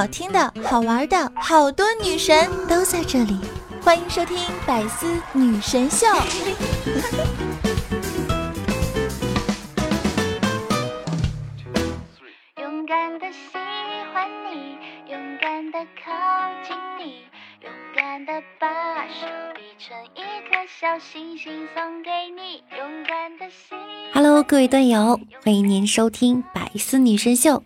好听的、好玩的，好多女神都在这里，欢迎收听《百思女神秀》。勇敢的喜欢你，勇敢的靠近你，勇敢的把手比成一颗小星星送给你，勇敢的心。Hello，各位段友，欢迎您收听《百思女神秀》。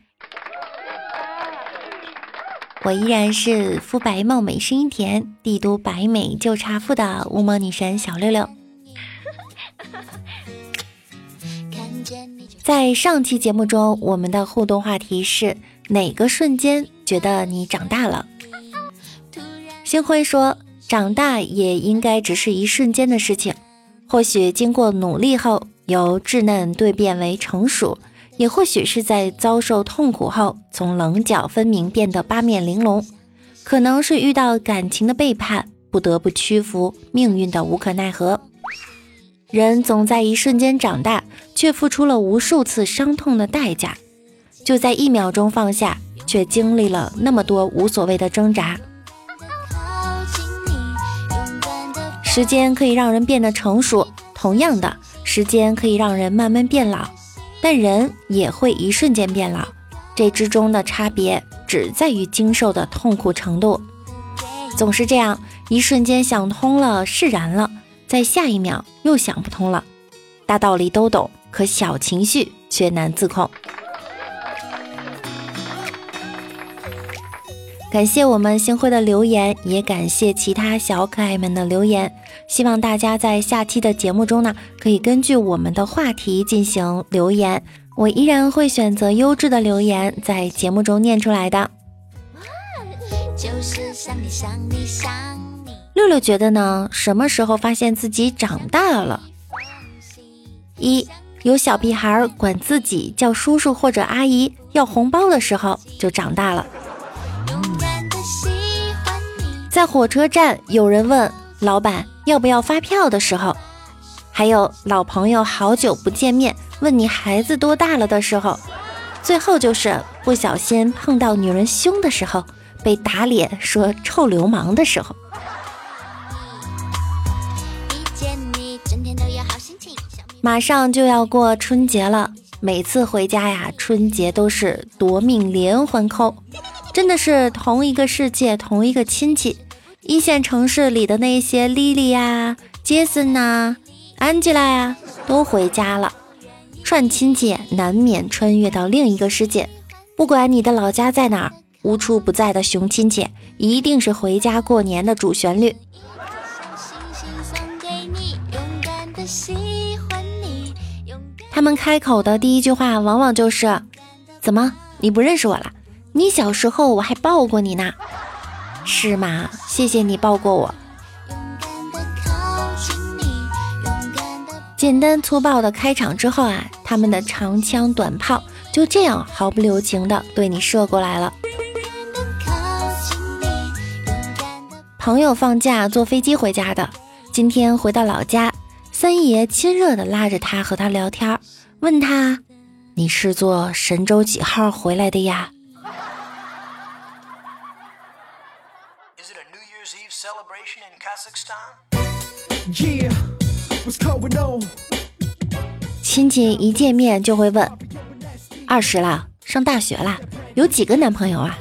我依然是肤白貌美、声音甜、帝都白美就差富的乌魔女神小六六。在上期节目中，我们的互动话题是哪个瞬间觉得你长大了？星辉说，长大也应该只是一瞬间的事情，或许经过努力后，由稚嫩蜕变为成熟。也或许是在遭受痛苦后，从棱角分明变得八面玲珑；可能是遇到感情的背叛，不得不屈服命运的无可奈何。人总在一瞬间长大，却付出了无数次伤痛的代价；就在一秒钟放下，却经历了那么多无所谓的挣扎。时间可以让人变得成熟，同样的，时间可以让人慢慢变老。但人也会一瞬间变老，这之中的差别只在于经受的痛苦程度。总是这样，一瞬间想通了，释然了，在下一秒又想不通了。大道理都懂，可小情绪却难自控。感谢我们星辉的留言，也感谢其他小可爱们的留言。希望大家在下期的节目中呢，可以根据我们的话题进行留言，我依然会选择优质的留言在节目中念出来的。六六觉得呢，什么时候发现自己长大了？一有小屁孩管自己叫叔叔或者阿姨要红包的时候，就长大了。在火车站，有人问老板要不要发票的时候，还有老朋友好久不见面问你孩子多大了的时候，最后就是不小心碰到女人胸的时候，被打脸说臭流氓的时候。马上就要过春节了，每次回家呀，春节都是夺命连环扣，真的是同一个世界，同一个亲戚。一线城市里的那些莉莉呀、杰森呐、安吉拉呀，都回家了。串亲戚难免穿越到另一个世界，不管你的老家在哪儿，无处不在的熊亲戚一定是回家过年的主旋律。他们开口的第一句话，往往就是：“怎么，你不认识我了？你小时候我还抱过你呢。”是吗？谢谢你抱过我。简单粗暴的开场之后啊，他们的长枪短炮就这样毫不留情的对你射过来了。朋友放假坐飞机回家的，今天回到老家，三爷亲热的拉着他和他聊天，问他：“你是坐神舟几号回来的呀？”亲戚一见面就会问：“二十了，上大学了，有几个男朋友啊？”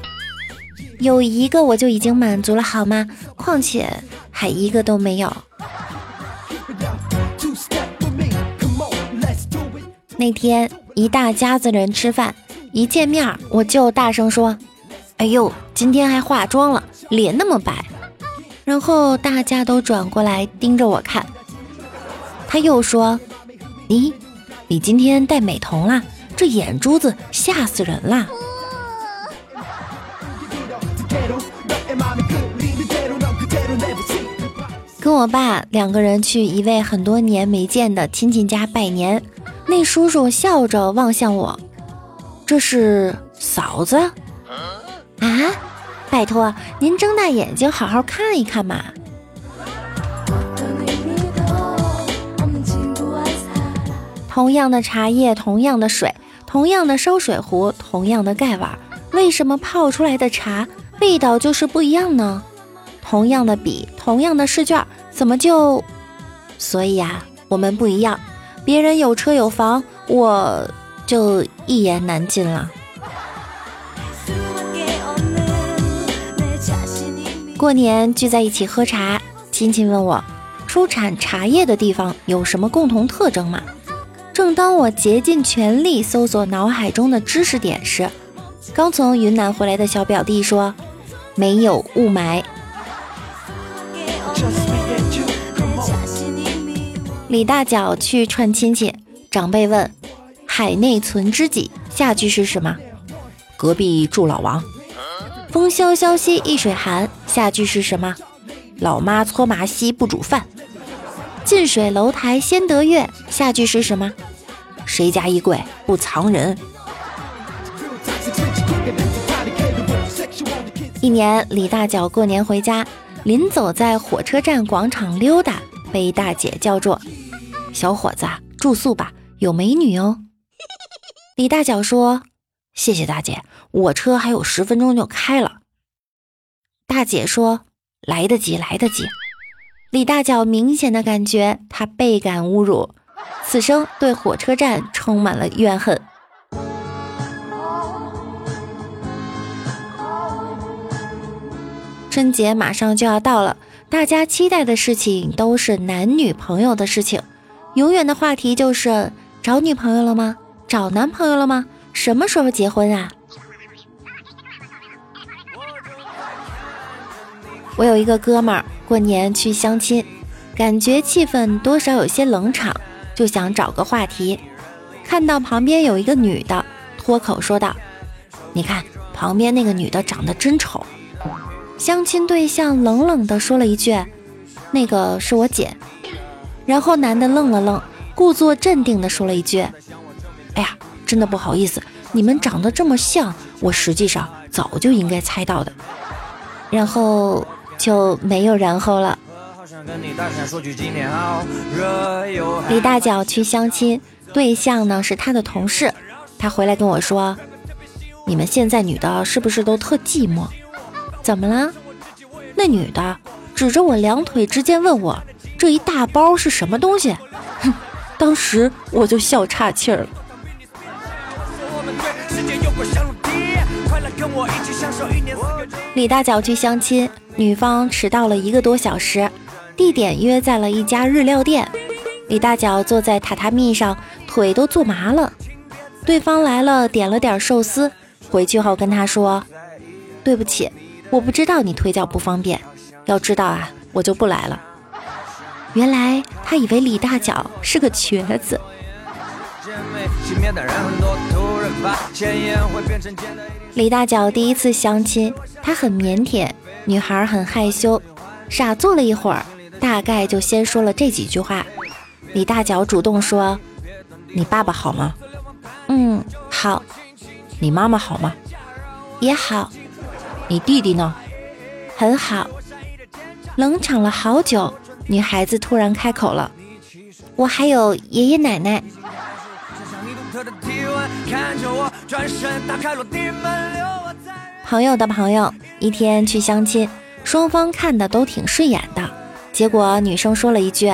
有一个我就已经满足了，好吗？况且还一个都没有。那天一大家子人吃饭，一见面我就大声说：“哎呦，今天还化妆了，脸那么白。”然后大家都转过来盯着我看，他又说：“咦，你今天戴美瞳啦？这眼珠子吓死人啦！”跟我爸两个人去一位很多年没见的亲戚家拜年，那叔叔笑着望向我：“这是嫂子啊？”拜托，您睁大眼睛好好看一看嘛！同样的茶叶，同样的水，同样的烧水壶，同样的盖碗，为什么泡出来的茶味道就是不一样呢？同样的笔，同样的试卷，怎么就……所以啊，我们不一样。别人有车有房，我就一言难尽了。过年聚在一起喝茶，亲戚问我，出产茶叶的地方有什么共同特征吗？正当我竭尽全力搜索脑海中的知识点时，刚从云南回来的小表弟说，没有雾霾。李大脚去串亲戚，长辈问：“海内存知己，下句是什么？”隔壁住老王。风萧萧兮易水寒，下句是什么？老妈搓麻稀不煮饭。近水楼台先得月，下句是什么？谁家衣柜不藏人？一年，李大脚过年回家，临走在火车站广场溜达，被大姐叫住。小伙子，住宿吧，有美女哦。李大脚说：“谢谢大姐，我车还有十分钟就开了。”大姐说：“来得及，来得及。”李大脚明显的感觉他倍感侮辱，此生对火车站充满了怨恨。春节马上就要到了，大家期待的事情都是男女朋友的事情。永远的话题就是找女朋友了吗？找男朋友了吗？什么时候结婚啊？我有一个哥们儿过年去相亲，感觉气氛多少有些冷场，就想找个话题。看到旁边有一个女的，脱口说道：“你看旁边那个女的长得真丑。”相亲对象冷冷地说了一句：“那个是我姐。”然后男的愣了愣，故作镇定地说了一句：“哎呀，真的不好意思，你们长得这么像，我实际上早就应该猜到的。”然后就没有然后了。李大脚去相亲，对象呢是他的同事，他回来跟我说：“你们现在女的是不是都特寂寞？怎么了？”那女的指着我两腿之间问我。这一大包是什么东西？哼，当时我就笑岔气儿了。李大脚去相亲，女方迟到了一个多小时，地点约在了一家日料店。李大脚坐在榻榻米上，腿都坐麻了。对方来了，点了点寿司，回去后跟他说：“对不起，我不知道你腿脚不方便，要知道啊，我就不来了。”原来他以为李大脚是个瘸子。李大脚第一次相亲，他很腼腆，女孩很害羞，傻坐了一会儿，大概就先说了这几句话。李大脚主动说：“你爸爸好吗？”“嗯，好。”“你妈妈好吗？”“也好。”“你弟弟呢？”“很好。”冷场了好久。女孩子突然开口了：“我还有爷爷奶奶。”的体温，看着我转身打开落地门，留我在朋友的朋友一天去相亲，双方看的都挺顺眼的。结果女生说了一句：“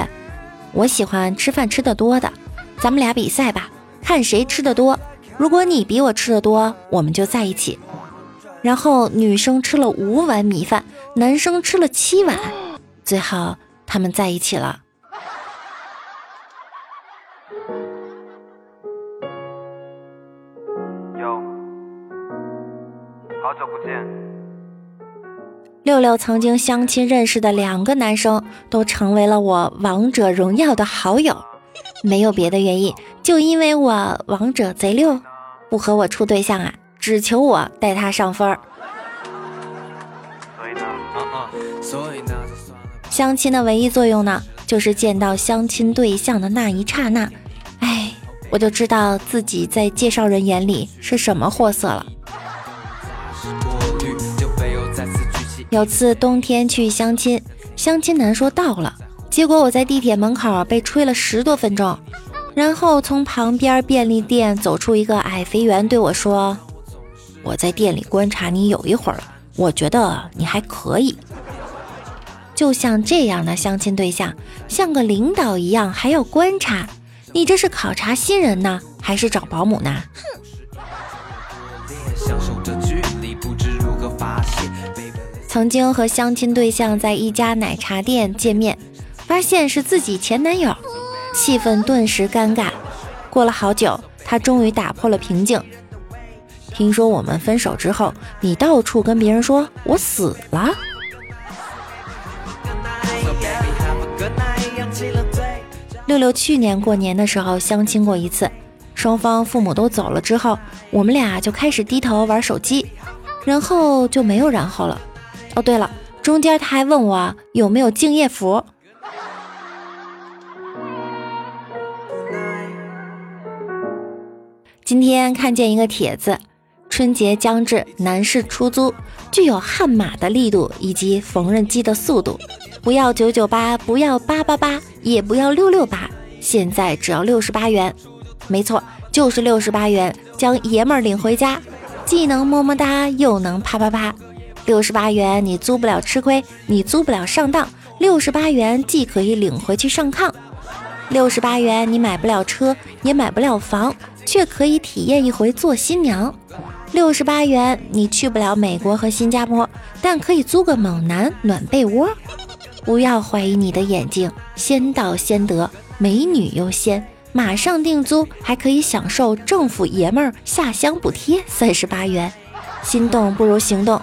我喜欢吃饭吃的多的，咱们俩比赛吧，看谁吃的多。如果你比我吃的多，我们就在一起。”然后女生吃了五碗米饭，男生吃了七碗，最后。他们在一起了。六六曾经相亲认识的两个男生，都成为了我王者荣耀的好友。没有别的原因，就因为我王者贼六，不和我处对象啊，只求我带他上分儿。相亲的唯一作用呢，就是见到相亲对象的那一刹那，哎，我就知道自己在介绍人眼里是什么货色了。有次冬天去相亲，相亲男说到了，结果我在地铁门口被吹了十多分钟，然后从旁边便利店走出一个矮肥圆对我说：“我在店里观察你有一会儿了，我觉得你还可以。就像这样的相亲对象，像个领导一样还要观察，你这是考察新人呢，还是找保姆呢？哼曾经和相亲对象在一家奶茶店见面，发现是自己前男友，气氛顿时尴尬。过了好久，他终于打破了平静。听说我们分手之后，你到处跟别人说我死了。六六去年过年的时候相亲过一次，双方父母都走了之后，我们俩就开始低头玩手机，然后就没有然后了。哦，对了，中间他还问我有没有敬业福。今天看见一个帖子，春节将至，男士出租具有悍马的力度以及缝纫机的速度。不要九九八，不要八八八，也不要六六八，现在只要六十八元。没错，就是六十八元，将爷们儿领回家，既能么么哒，又能啪啪啪。六十八元，你租不了吃亏，你租不了上当。六十八元，既可以领回去上炕。六十八元，你买不了车，也买不了房，却可以体验一回做新娘。六十八元，你去不了美国和新加坡，但可以租个猛男暖被窝。不要怀疑你的眼睛，先到先得，美女优先，马上订租，还可以享受政府爷们儿下乡补贴三十八元。心动不如行动。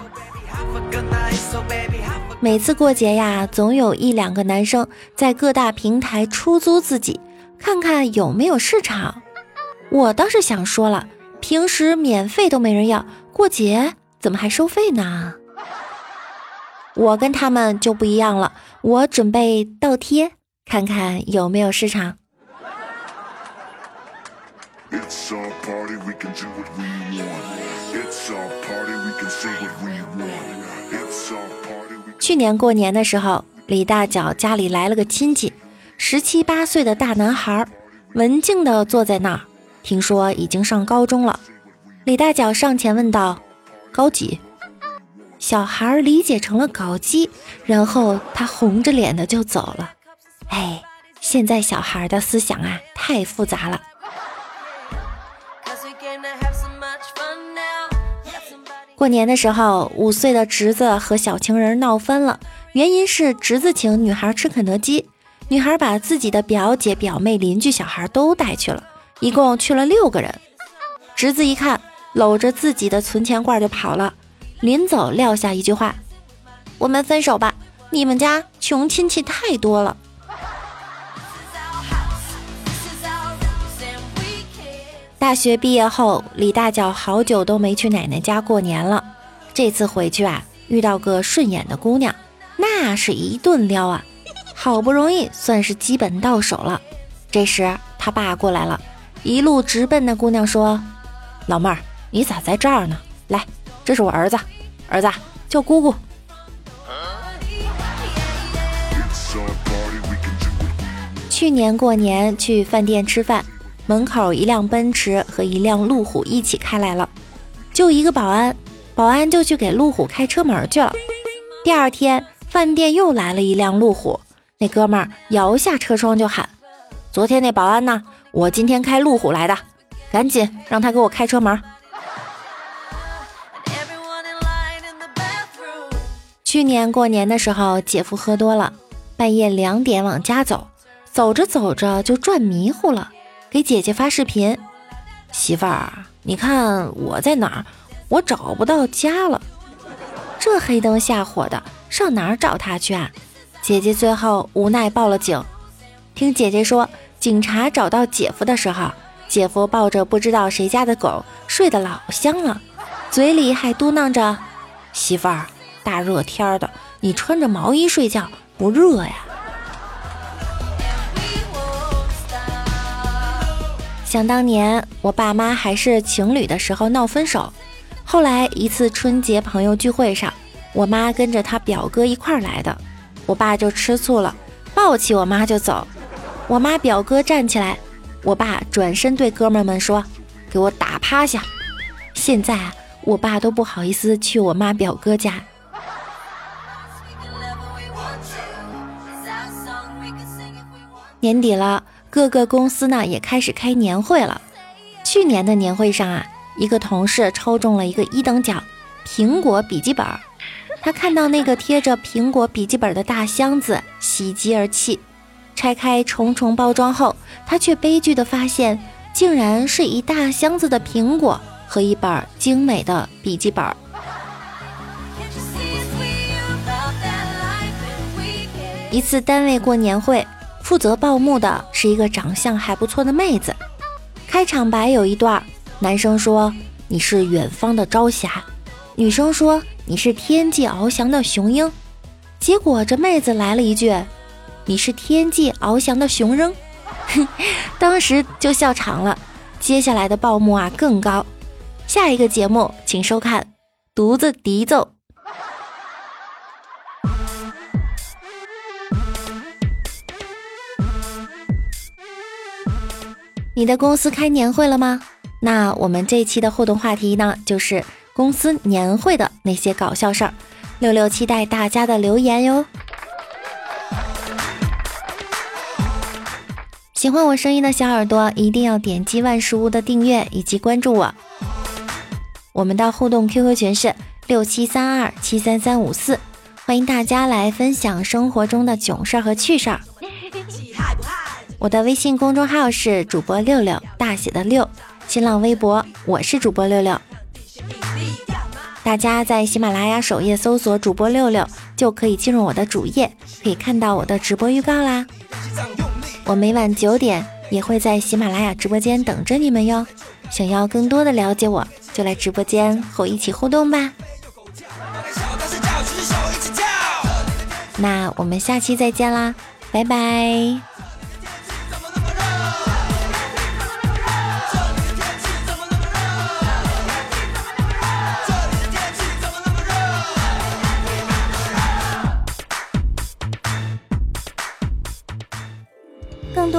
每次过节呀，总有一两个男生在各大平台出租自己，看看有没有市场。我倒是想说了，平时免费都没人要，过节怎么还收费呢？我跟他们就不一样了，我准备倒贴，看看有没有市场。It's our party, we can do what we want. It's our party, we can say what we want. It's our party, we can... 去年过年的时候，李大脚家里来了个亲戚，十七八岁的大男孩，文静的坐在那儿，听说已经上高中了。李大脚上前问道：“高几？”小孩理解成了搞基，然后他红着脸的就走了。哎，现在小孩的思想啊太复杂了。过年的时候，五岁的侄子和小情人闹翻了，原因是侄子请女孩吃肯德基，女孩把自己的表姐、表妹、邻居小孩都带去了，一共去了六个人。侄子一看，搂着自己的存钱罐就跑了。临走撂下一句话：“我们分手吧，你们家穷亲戚太多了。”大学毕业后，李大脚好久都没去奶奶家过年了。这次回去啊，遇到个顺眼的姑娘，那是一顿撩啊，好不容易算是基本到手了。这时他爸过来了，一路直奔那姑娘说：“老妹儿，你咋在这儿呢？来。”这是我儿子，儿子叫姑姑。去年过年去饭店吃饭，门口一辆奔驰和一辆路虎一起开来了，就一个保安，保安就去给路虎开车门去了。第二天饭店又来了一辆路虎，那哥们儿摇下车窗就喊：“昨天那保安呢？我今天开路虎来的，赶紧让他给我开车门。”去年过年的时候，姐夫喝多了，半夜两点往家走，走着走着就转迷糊了，给姐姐发视频：“媳妇儿，你看我在哪儿？我找不到家了。”这黑灯瞎火的，上哪儿找他去啊？姐姐最后无奈报了警。听姐姐说，警察找到姐夫的时候，姐夫抱着不知道谁家的狗睡得老香了，嘴里还嘟囔着：“媳妇儿。”大热天的，你穿着毛衣睡觉不热呀？想当年我爸妈还是情侣的时候闹分手，后来一次春节朋友聚会上，我妈跟着她表哥一块儿来的，我爸就吃醋了，抱起我妈就走。我妈表哥站起来，我爸转身对哥们们说：“给我打趴下！”现在啊。我爸都不好意思去我妈表哥家。年底了，各个公司呢也开始开年会了。去年的年会上啊，一个同事抽中了一个一等奖——苹果笔记本。他看到那个贴着苹果笔记本的大箱子，喜极而泣。拆开重重包装后，他却悲剧的发现，竟然是一大箱子的苹果和一本精美的笔记本。一次单位过年会，负责报幕的是一个长相还不错的妹子。开场白有一段，男生说：“你是远方的朝霞。”女生说：“你是天际翱翔的雄鹰。”结果这妹子来了一句。你是天际翱翔的雄鹰，当时就笑场了。接下来的报幕啊更高，下一个节目请收看《独自笛奏》。你的公司开年会了吗？那我们这一期的互动话题呢，就是公司年会的那些搞笑事儿。六六期待大家的留言哟。喜欢我声音的小耳朵，一定要点击万事屋的订阅以及关注我。我们的互动 QQ 群是六七三二七三三五四，欢迎大家来分享生活中的囧事儿和趣事儿。我的微信公众号是主播六六大写的六，新浪微博我是主播六六。大家在喜马拉雅首页搜索主播六六，就可以进入我的主页，可以看到我的直播预告啦。我每晚九点也会在喜马拉雅直播间等着你们哟。想要更多的了解我，就来直播间和我一起互动吧。那我们下期再见啦，拜拜。